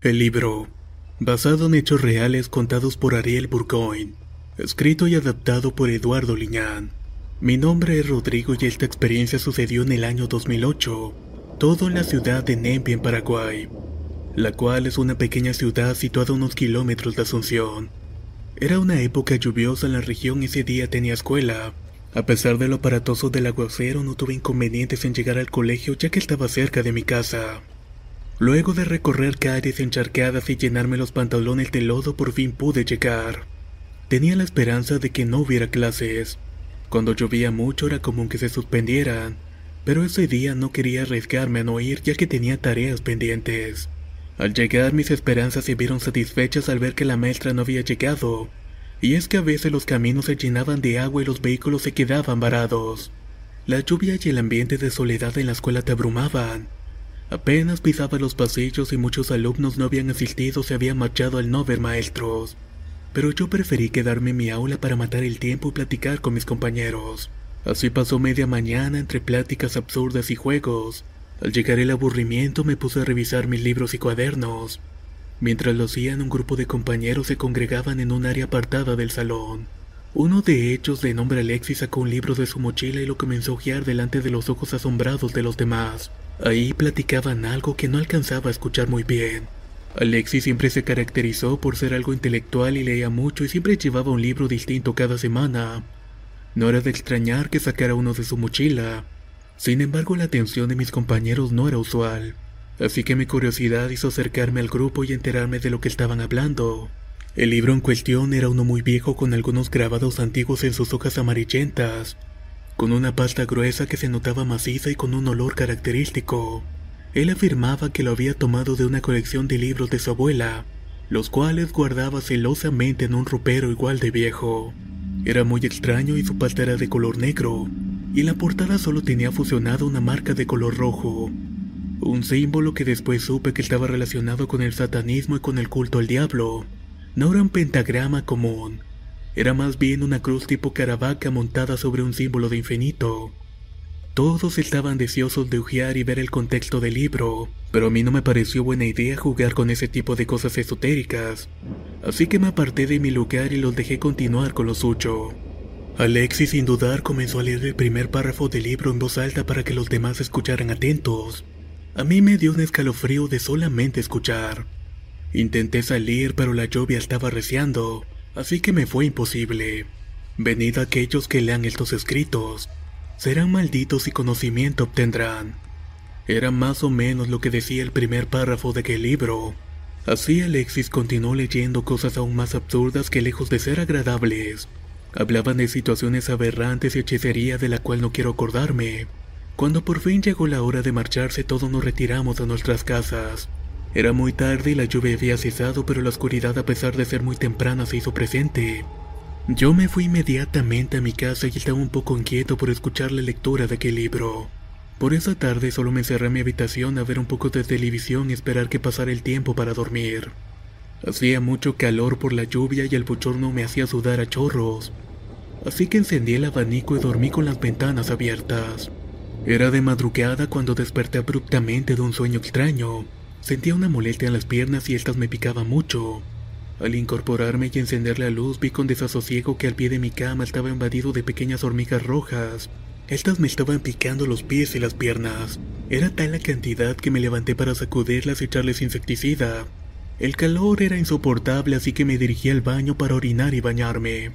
El libro, basado en hechos reales contados por Ariel Burgoyne, escrito y adaptado por Eduardo Liñán. Mi nombre es Rodrigo y esta experiencia sucedió en el año 2008, todo en la ciudad de Nempi en Paraguay, la cual es una pequeña ciudad situada a unos kilómetros de Asunción. Era una época lluviosa en la región y ese día tenía escuela. A pesar de lo aparatoso del aguacero no tuve inconvenientes en llegar al colegio ya que estaba cerca de mi casa. Luego de recorrer calles encharcadas y llenarme los pantalones de lodo, por fin pude llegar. Tenía la esperanza de que no hubiera clases. Cuando llovía mucho era común que se suspendieran, pero ese día no quería arriesgarme a no ir ya que tenía tareas pendientes. Al llegar mis esperanzas se vieron satisfechas al ver que la maestra no había llegado, y es que a veces los caminos se llenaban de agua y los vehículos se quedaban varados. La lluvia y el ambiente de soledad en la escuela te abrumaban. Apenas pisaba los pasillos y muchos alumnos no habían asistido o se habían marchado al no ver maestros. Pero yo preferí quedarme en mi aula para matar el tiempo y platicar con mis compañeros. Así pasó media mañana entre pláticas absurdas y juegos. Al llegar el aburrimiento me puse a revisar mis libros y cuadernos. Mientras lo hacían, un grupo de compañeros se congregaban en un área apartada del salón. Uno de ellos, de nombre Alexis, sacó un libro de su mochila y lo comenzó a hojear delante de los ojos asombrados de los demás. Ahí platicaban algo que no alcanzaba a escuchar muy bien. Alexis siempre se caracterizó por ser algo intelectual y leía mucho y siempre llevaba un libro distinto cada semana. No era de extrañar que sacara uno de su mochila. Sin embargo, la atención de mis compañeros no era usual, así que mi curiosidad hizo acercarme al grupo y enterarme de lo que estaban hablando. El libro en cuestión era uno muy viejo con algunos grabados antiguos en sus hojas amarillentas, con una pasta gruesa que se notaba maciza y con un olor característico. Él afirmaba que lo había tomado de una colección de libros de su abuela, los cuales guardaba celosamente en un ropero igual de viejo. Era muy extraño y su pasta era de color negro, y la portada solo tenía fusionado una marca de color rojo, un símbolo que después supe que estaba relacionado con el satanismo y con el culto al diablo. No era un pentagrama común, era más bien una cruz tipo caravaca montada sobre un símbolo de infinito. Todos estaban deseosos de hojear y ver el contexto del libro, pero a mí no me pareció buena idea jugar con ese tipo de cosas esotéricas, así que me aparté de mi lugar y los dejé continuar con lo suyo. Alexis sin dudar comenzó a leer el primer párrafo del libro en voz alta para que los demás escucharan atentos. A mí me dio un escalofrío de solamente escuchar. Intenté salir pero la lluvia estaba arreciando, así que me fue imposible. Venid aquellos que lean estos escritos, serán malditos y conocimiento obtendrán. Era más o menos lo que decía el primer párrafo de aquel libro. Así Alexis continuó leyendo cosas aún más absurdas que lejos de ser agradables. Hablaban de situaciones aberrantes y hechicería de la cual no quiero acordarme. Cuando por fin llegó la hora de marcharse todos nos retiramos a nuestras casas. Era muy tarde y la lluvia había cesado, pero la oscuridad a pesar de ser muy temprana se hizo presente. Yo me fui inmediatamente a mi casa y estaba un poco inquieto por escuchar la lectura de aquel libro. Por esa tarde solo me encerré en mi habitación a ver un poco de televisión y esperar que pasara el tiempo para dormir. Hacía mucho calor por la lluvia y el bochorno me hacía sudar a chorros. Así que encendí el abanico y dormí con las ventanas abiertas. Era de madrugada cuando desperté abruptamente de un sueño extraño. Sentía una molestia en las piernas y estas me picaban mucho. Al incorporarme y encender la luz vi con desasosiego que al pie de mi cama estaba invadido de pequeñas hormigas rojas. Estas me estaban picando los pies y las piernas. Era tal la cantidad que me levanté para sacudirlas y echarles insecticida. El calor era insoportable así que me dirigí al baño para orinar y bañarme.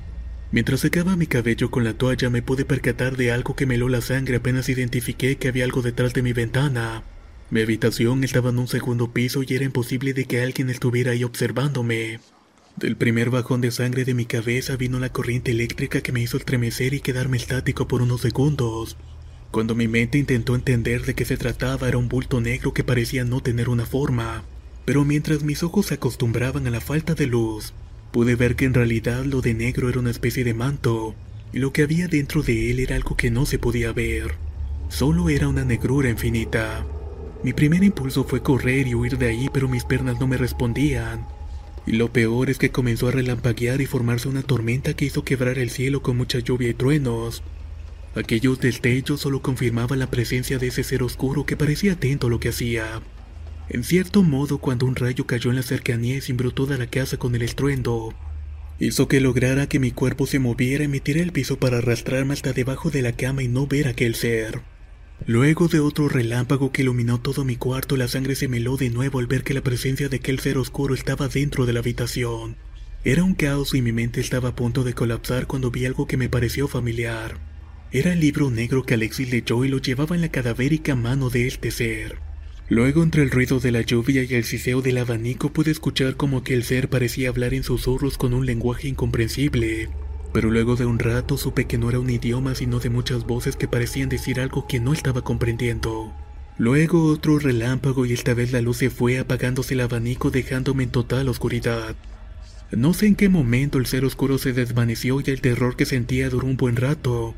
Mientras secaba mi cabello con la toalla me pude percatar de algo que me heló la sangre apenas identifiqué que había algo detrás de mi ventana. Mi habitación estaba en un segundo piso y era imposible de que alguien estuviera ahí observándome. Del primer bajón de sangre de mi cabeza vino la corriente eléctrica que me hizo estremecer y quedarme estático por unos segundos. Cuando mi mente intentó entender de qué se trataba era un bulto negro que parecía no tener una forma. Pero mientras mis ojos se acostumbraban a la falta de luz, pude ver que en realidad lo de negro era una especie de manto, y lo que había dentro de él era algo que no se podía ver. Solo era una negrura infinita. Mi primer impulso fue correr y huir de ahí, pero mis piernas no me respondían. Y lo peor es que comenzó a relampaguear y formarse una tormenta que hizo quebrar el cielo con mucha lluvia y truenos. Aquellos destellos solo confirmaban la presencia de ese ser oscuro que parecía atento a lo que hacía. En cierto modo, cuando un rayo cayó en la cercanía y cimbró toda la casa con el estruendo, hizo que lograra que mi cuerpo se moviera y me tiré al piso para arrastrarme hasta debajo de la cama y no ver aquel ser. Luego de otro relámpago que iluminó todo mi cuarto, la sangre se meló de nuevo al ver que la presencia de aquel ser oscuro estaba dentro de la habitación. Era un caos y mi mente estaba a punto de colapsar cuando vi algo que me pareció familiar. Era el libro negro que Alexis leyó y lo llevaba en la cadavérica mano de este ser. Luego, entre el ruido de la lluvia y el siseo del abanico, pude escuchar como aquel ser parecía hablar en susurros con un lenguaje incomprensible. Pero luego de un rato supe que no era un idioma sino de muchas voces que parecían decir algo que no estaba comprendiendo. Luego otro relámpago y esta vez la luz se fue apagándose el abanico dejándome en total oscuridad. No sé en qué momento el ser oscuro se desvaneció y el terror que sentía duró un buen rato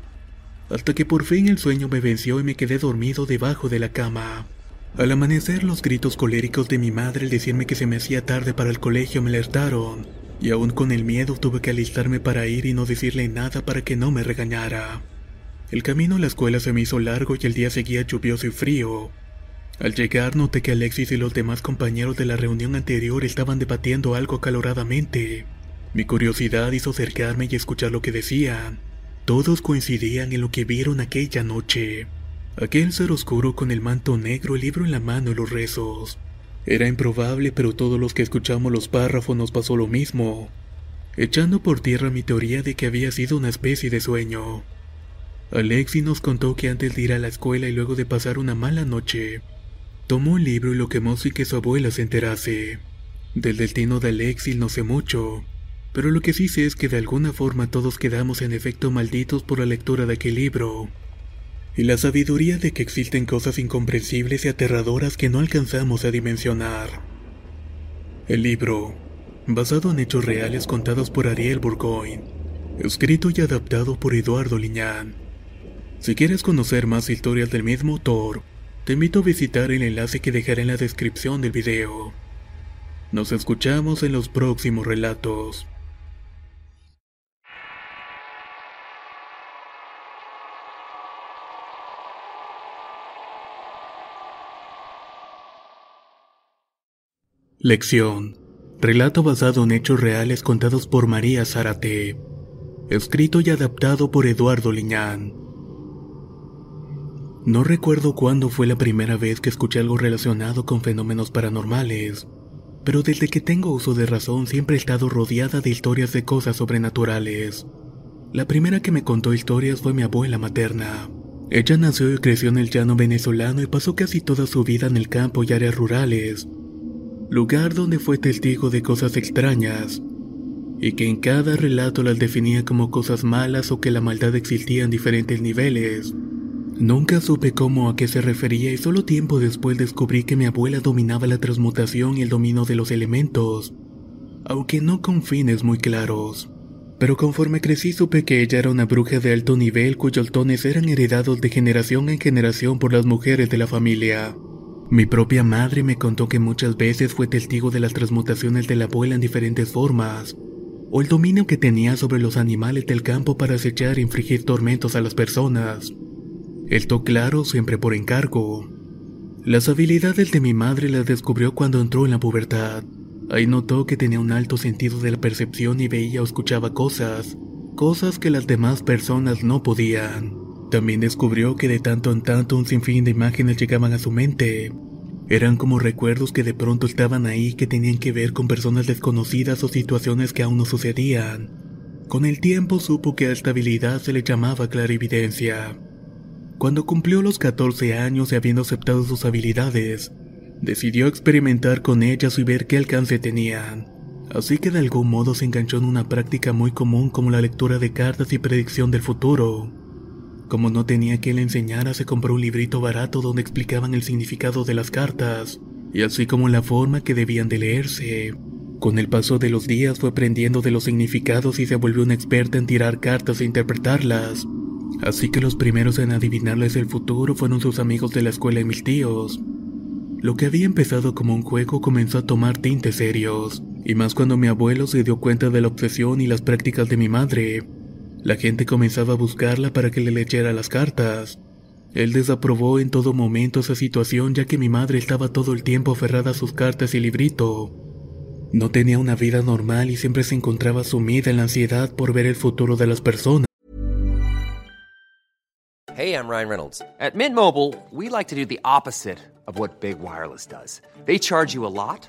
hasta que por fin el sueño me venció y me quedé dormido debajo de la cama. Al amanecer los gritos coléricos de mi madre al decirme que se me hacía tarde para el colegio me alertaron, y aún con el miedo tuve que alistarme para ir y no decirle nada para que no me regañara. El camino a la escuela se me hizo largo y el día seguía lluvioso y frío. Al llegar noté que Alexis y los demás compañeros de la reunión anterior estaban debatiendo algo acaloradamente. Mi curiosidad hizo acercarme y escuchar lo que decían. Todos coincidían en lo que vieron aquella noche. Aquel ser oscuro con el manto negro, el libro en la mano y los rezos. Era improbable, pero todos los que escuchamos los párrafos nos pasó lo mismo, echando por tierra mi teoría de que había sido una especie de sueño. Alexi nos contó que antes de ir a la escuela y luego de pasar una mala noche, tomó el libro y lo quemó sin que su abuela se enterase. Del destino de Alexi no sé mucho, pero lo que sí sé es que de alguna forma todos quedamos en efecto malditos por la lectura de aquel libro. Y la sabiduría de que existen cosas incomprensibles y aterradoras que no alcanzamos a dimensionar. El libro, basado en hechos reales contados por Ariel Burgoyne, escrito y adaptado por Eduardo Liñán. Si quieres conocer más historias del mismo autor, te invito a visitar el enlace que dejaré en la descripción del video. Nos escuchamos en los próximos relatos. Lección. Relato basado en hechos reales contados por María Zárate. Escrito y adaptado por Eduardo Liñán. No recuerdo cuándo fue la primera vez que escuché algo relacionado con fenómenos paranormales, pero desde que tengo uso de razón siempre he estado rodeada de historias de cosas sobrenaturales. La primera que me contó historias fue mi abuela materna. Ella nació y creció en el llano venezolano y pasó casi toda su vida en el campo y áreas rurales, lugar donde fue testigo de cosas extrañas, y que en cada relato las definía como cosas malas o que la maldad existía en diferentes niveles. Nunca supe cómo a qué se refería y solo tiempo después descubrí que mi abuela dominaba la transmutación y el dominio de los elementos, aunque no con fines muy claros. Pero conforme crecí supe que ella era una bruja de alto nivel cuyos dones eran heredados de generación en generación por las mujeres de la familia. Mi propia madre me contó que muchas veces fue testigo de las transmutaciones de la abuela en diferentes formas, o el dominio que tenía sobre los animales del campo para acechar e infligir tormentos a las personas. Esto claro, siempre por encargo. Las habilidades de mi madre las descubrió cuando entró en la pubertad. Ahí notó que tenía un alto sentido de la percepción y veía o escuchaba cosas, cosas que las demás personas no podían. También descubrió que de tanto en tanto un sinfín de imágenes llegaban a su mente. Eran como recuerdos que de pronto estaban ahí que tenían que ver con personas desconocidas o situaciones que aún no sucedían. Con el tiempo supo que a esta habilidad se le llamaba clarividencia. Cuando cumplió los 14 años y habiendo aceptado sus habilidades, decidió experimentar con ellas y ver qué alcance tenían. Así que de algún modo se enganchó en una práctica muy común como la lectura de cartas y predicción del futuro. Como no tenía quien le enseñara, se compró un librito barato donde explicaban el significado de las cartas, y así como la forma que debían de leerse. Con el paso de los días fue aprendiendo de los significados y se volvió una experta en tirar cartas e interpretarlas. Así que los primeros en adivinarles el futuro fueron sus amigos de la escuela y mis tíos. Lo que había empezado como un juego comenzó a tomar tintes serios, y más cuando mi abuelo se dio cuenta de la obsesión y las prácticas de mi madre. La gente comenzaba a buscarla para que le leyera las cartas. Él desaprobó en todo momento esa situación ya que mi madre estaba todo el tiempo aferrada a sus cartas y librito. No tenía una vida normal y siempre se encontraba sumida en la ansiedad por ver el futuro de las personas. Hey, I'm Ryan Reynolds. At Mint Mobile, we like to do the opposite of what Big Wireless does. They charge you a lot,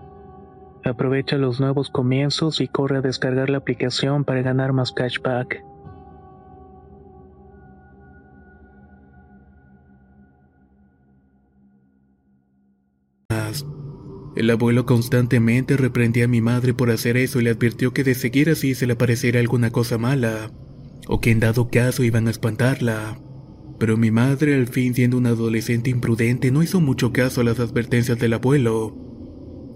Aprovecha los nuevos comienzos y corre a descargar la aplicación para ganar más cashback. El abuelo constantemente reprendía a mi madre por hacer eso y le advirtió que de seguir así se le pareciera alguna cosa mala, o que en dado caso iban a espantarla. Pero mi madre, al fin siendo una adolescente imprudente, no hizo mucho caso a las advertencias del abuelo,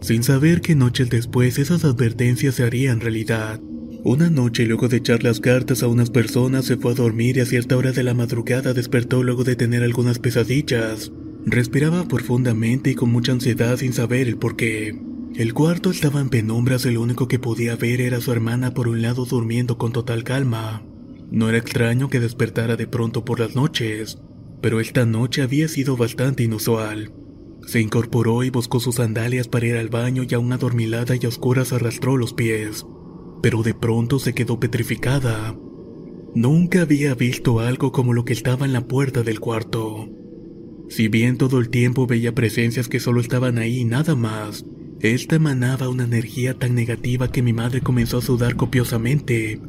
sin saber que noches después esas advertencias se harían realidad. Una noche, luego de echar las cartas a unas personas, se fue a dormir y a cierta hora de la madrugada despertó luego de tener algunas pesadillas. Respiraba profundamente y con mucha ansiedad sin saber el por qué. El cuarto estaba en penumbras y lo único que podía ver era su hermana por un lado durmiendo con total calma. No era extraño que despertara de pronto por las noches, pero esta noche había sido bastante inusual. Se incorporó y buscó sus sandalias para ir al baño y aún adormilada y a oscuras arrastró los pies, pero de pronto se quedó petrificada. Nunca había visto algo como lo que estaba en la puerta del cuarto. Si bien todo el tiempo veía presencias que solo estaban ahí y nada más, esta emanaba una energía tan negativa que mi madre comenzó a sudar copiosamente,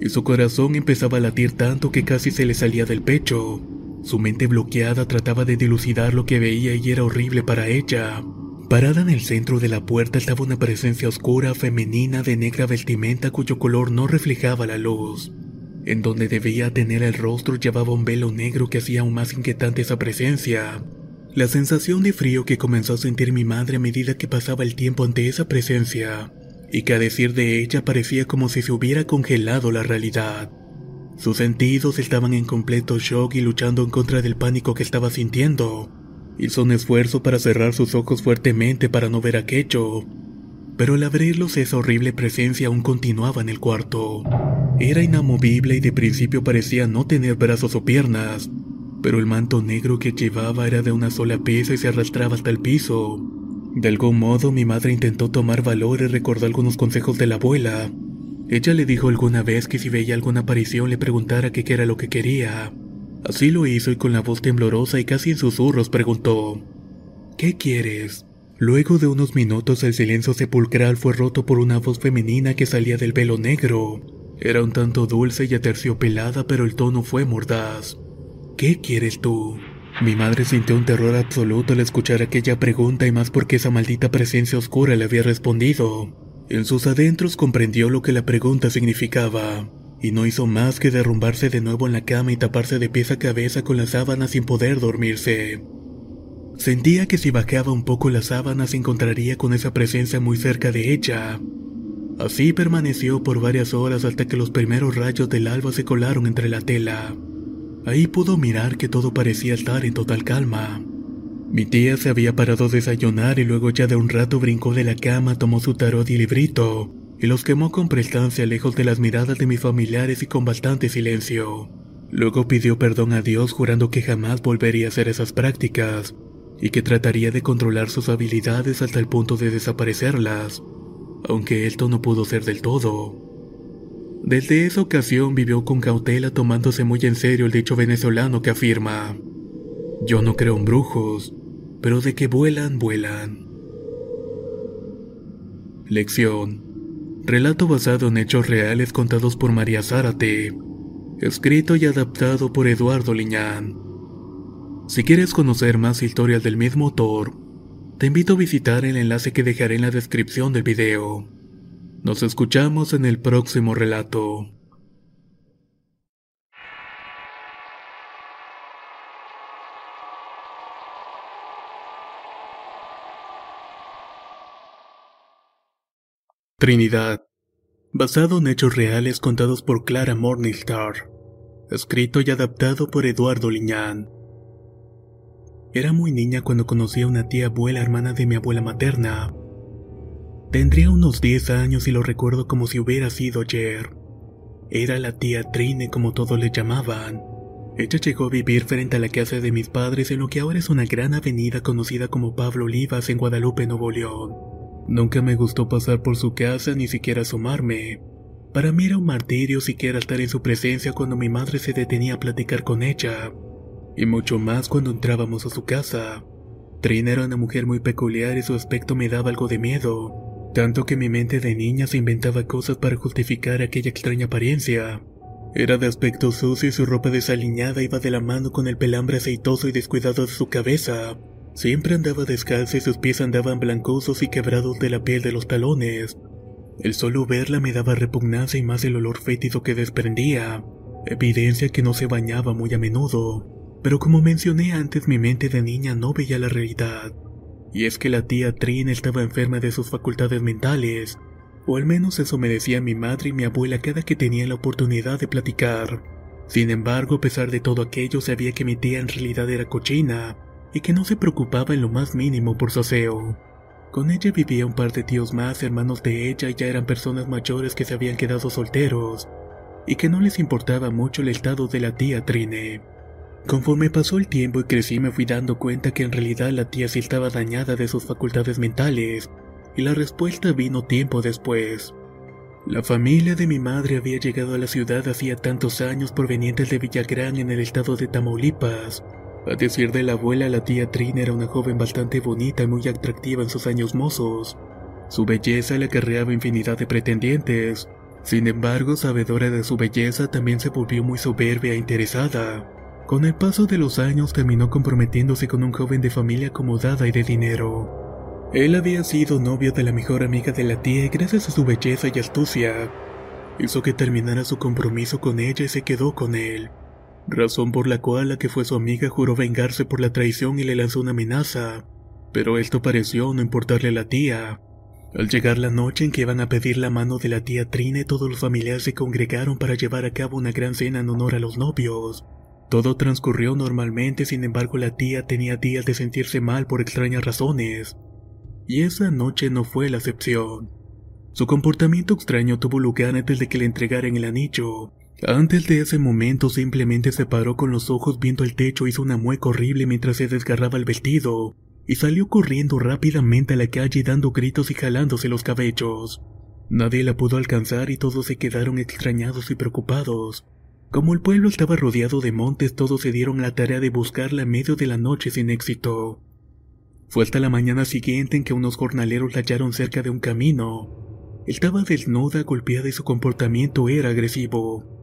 y su corazón empezaba a latir tanto que casi se le salía del pecho. Su mente bloqueada trataba de dilucidar lo que veía y era horrible para ella. Parada en el centro de la puerta estaba una presencia oscura femenina de negra vestimenta cuyo color no reflejaba la luz. En donde debía tener el rostro llevaba un velo negro que hacía aún más inquietante esa presencia. La sensación de frío que comenzó a sentir mi madre a medida que pasaba el tiempo ante esa presencia, y que a decir de ella parecía como si se hubiera congelado la realidad. Sus sentidos estaban en completo shock y luchando en contra del pánico que estaba sintiendo. Hizo un esfuerzo para cerrar sus ojos fuertemente para no ver aquello, pero al abrirlos esa horrible presencia aún continuaba en el cuarto. Era inamovible y de principio parecía no tener brazos o piernas, pero el manto negro que llevaba era de una sola pieza y se arrastraba hasta el piso. De algún modo mi madre intentó tomar valor y recordó algunos consejos de la abuela, ella le dijo alguna vez que si veía alguna aparición le preguntara qué era lo que quería. Así lo hizo y con la voz temblorosa y casi en susurros preguntó, ¿Qué quieres? Luego de unos minutos el silencio sepulcral fue roto por una voz femenina que salía del velo negro. Era un tanto dulce y aterciopelada, pero el tono fue mordaz. ¿Qué quieres tú? Mi madre sintió un terror absoluto al escuchar aquella pregunta y más porque esa maldita presencia oscura le había respondido. En sus adentros comprendió lo que la pregunta significaba, y no hizo más que derrumbarse de nuevo en la cama y taparse de pies a cabeza con las sábanas sin poder dormirse. Sentía que si bajaba un poco las sábanas se encontraría con esa presencia muy cerca de ella. Así permaneció por varias horas hasta que los primeros rayos del alba se colaron entre la tela. Ahí pudo mirar que todo parecía estar en total calma. Mi tía se había parado a desayunar y luego ya de un rato brincó de la cama, tomó su tarot y librito, y los quemó con prestancia lejos de las miradas de mis familiares y con bastante silencio. Luego pidió perdón a Dios jurando que jamás volvería a hacer esas prácticas, y que trataría de controlar sus habilidades hasta el punto de desaparecerlas, aunque esto no pudo ser del todo. Desde esa ocasión vivió con cautela tomándose muy en serio el dicho venezolano que afirma, yo no creo en brujos, pero de que vuelan, vuelan. Lección. Relato basado en hechos reales contados por María Zárate. Escrito y adaptado por Eduardo Liñán. Si quieres conocer más historias del mismo autor, te invito a visitar el enlace que dejaré en la descripción del video. Nos escuchamos en el próximo relato. Trinidad. Basado en hechos reales contados por Clara Morningstar. Escrito y adaptado por Eduardo Liñán. Era muy niña cuando conocí a una tía abuela hermana de mi abuela materna. Tendría unos 10 años y lo recuerdo como si hubiera sido ayer. Era la tía Trine como todos le llamaban. Ella llegó a vivir frente a la casa de mis padres en lo que ahora es una gran avenida conocida como Pablo Olivas en Guadalupe, Nuevo León. Nunca me gustó pasar por su casa ni siquiera asomarme. Para mí era un martirio siquiera estar en su presencia cuando mi madre se detenía a platicar con ella, y mucho más cuando entrábamos a su casa. Trina era una mujer muy peculiar y su aspecto me daba algo de miedo, tanto que mi mente de niña se inventaba cosas para justificar aquella extraña apariencia. Era de aspecto sucio y su ropa desaliñada iba de la mano con el pelambre aceitoso y descuidado de su cabeza. Siempre andaba descalza y sus pies andaban blancosos y quebrados de la piel de los talones. El solo verla me daba repugnancia y más el olor fétido que desprendía, evidencia que no se bañaba muy a menudo. Pero como mencioné antes, mi mente de niña no veía la realidad. Y es que la tía Trin estaba enferma de sus facultades mentales, o al menos eso me decía mi madre y mi abuela cada que tenía la oportunidad de platicar. Sin embargo, a pesar de todo aquello, sabía que mi tía en realidad era cochina, y que no se preocupaba en lo más mínimo por su aseo. Con ella vivía un par de tíos más, hermanos de ella, y ya eran personas mayores que se habían quedado solteros, y que no les importaba mucho el estado de la tía Trine. Conforme pasó el tiempo y crecí me fui dando cuenta que en realidad la tía sí estaba dañada de sus facultades mentales, y la respuesta vino tiempo después. La familia de mi madre había llegado a la ciudad hacía tantos años provenientes de Villagrán en el estado de Tamaulipas. A decir de la abuela, la tía Trina era una joven bastante bonita y muy atractiva en sus años mozos. Su belleza le acarreaba infinidad de pretendientes. Sin embargo, sabedora de su belleza, también se volvió muy soberbia e interesada. Con el paso de los años terminó comprometiéndose con un joven de familia acomodada y de dinero. Él había sido novio de la mejor amiga de la tía y gracias a su belleza y astucia, hizo que terminara su compromiso con ella y se quedó con él. Razón por la cual la que fue su amiga juró vengarse por la traición y le lanzó una amenaza. Pero esto pareció no importarle a la tía. Al llegar la noche en que iban a pedir la mano de la tía Trine, todos los familiares se congregaron para llevar a cabo una gran cena en honor a los novios. Todo transcurrió normalmente, sin embargo la tía tenía días de sentirse mal por extrañas razones. Y esa noche no fue la excepción. Su comportamiento extraño tuvo lugar antes de que le entregaran el anillo. Antes de ese momento simplemente se paró con los ojos viendo el techo, hizo una mueca horrible mientras se desgarraba el vestido, y salió corriendo rápidamente a la calle dando gritos y jalándose los cabellos. Nadie la pudo alcanzar y todos se quedaron extrañados y preocupados. Como el pueblo estaba rodeado de montes, todos se dieron la tarea de buscarla en medio de la noche sin éxito. Fue hasta la mañana siguiente en que unos jornaleros la hallaron cerca de un camino. Estaba desnuda, golpeada y su comportamiento era agresivo.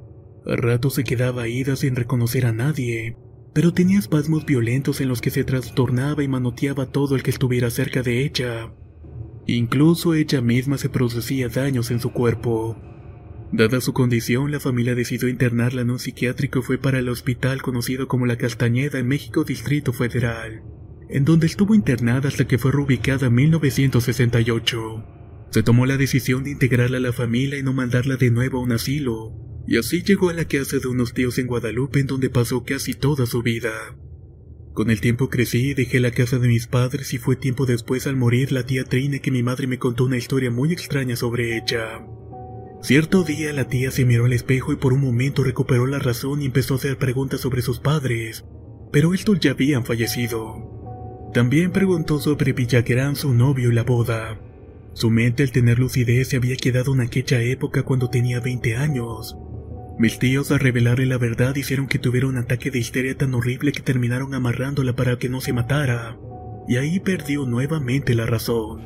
A rato se quedaba ida sin reconocer a nadie, pero tenía espasmos violentos en los que se trastornaba y manoteaba todo el que estuviera cerca de ella. Incluso ella misma se producía daños en su cuerpo. Dada su condición, la familia decidió internarla en un psiquiátrico y fue para el hospital conocido como La Castañeda en México Distrito Federal, en donde estuvo internada hasta que fue reubicada en 1968. Se tomó la decisión de integrarla a la familia y no mandarla de nuevo a un asilo, y así llegó a la casa de unos tíos en Guadalupe en donde pasó casi toda su vida. Con el tiempo crecí y dejé la casa de mis padres y fue tiempo después al morir la tía Trina que mi madre me contó una historia muy extraña sobre ella. Cierto día la tía se miró al espejo y por un momento recuperó la razón y empezó a hacer preguntas sobre sus padres, pero estos ya habían fallecido. También preguntó sobre Villagrán, su novio y la boda. Su mente al tener lucidez se había quedado en aquella época cuando tenía 20 años. Mis tíos al revelarle la verdad hicieron que tuviera un ataque de histeria tan horrible que terminaron amarrándola para que no se matara. Y ahí perdió nuevamente la razón.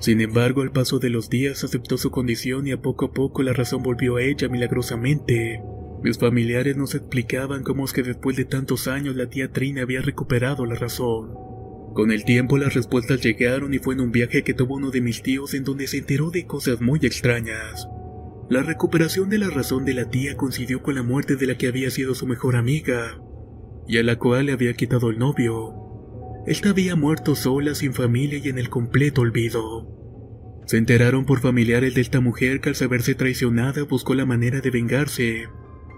Sin embargo, al paso de los días aceptó su condición y a poco a poco la razón volvió a ella milagrosamente. Mis familiares nos explicaban cómo es que después de tantos años la tía Trina había recuperado la razón. Con el tiempo las respuestas llegaron y fue en un viaje que tuvo uno de mis tíos en donde se enteró de cosas muy extrañas. La recuperación de la razón de la tía coincidió con la muerte de la que había sido su mejor amiga, y a la cual le había quitado el novio. Esta había muerto sola, sin familia y en el completo olvido. Se enteraron por familiares de esta mujer que al saberse traicionada buscó la manera de vengarse,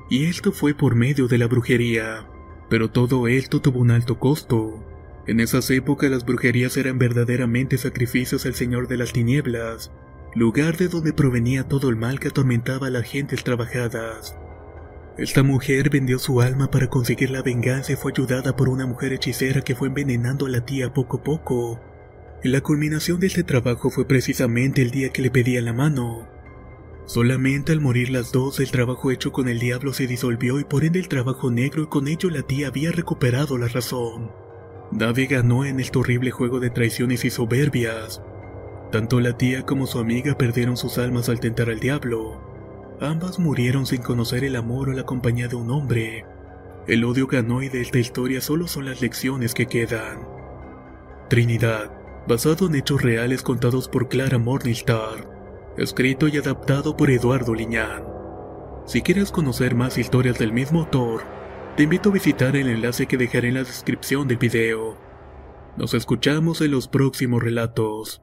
y esto fue por medio de la brujería. Pero todo esto tuvo un alto costo. En esas épocas las brujerías eran verdaderamente sacrificios al Señor de las Tinieblas, lugar de donde provenía todo el mal que atormentaba a las gentes trabajadas. Esta mujer vendió su alma para conseguir la venganza y fue ayudada por una mujer hechicera que fue envenenando a la tía poco a poco. La culminación de este trabajo fue precisamente el día que le pedía la mano. Solamente al morir las dos, el trabajo hecho con el diablo se disolvió y por ende el trabajo negro y con ello la tía había recuperado la razón. Nadie ganó en este horrible juego de traiciones y soberbias. Tanto la tía como su amiga perdieron sus almas al tentar al diablo. Ambas murieron sin conocer el amor o la compañía de un hombre. El odio ganó y de esta historia solo son las lecciones que quedan. Trinidad, basado en hechos reales contados por Clara Morningstar, escrito y adaptado por Eduardo Liñán. Si quieres conocer más historias del mismo autor, te invito a visitar el enlace que dejaré en la descripción del video. Nos escuchamos en los próximos relatos.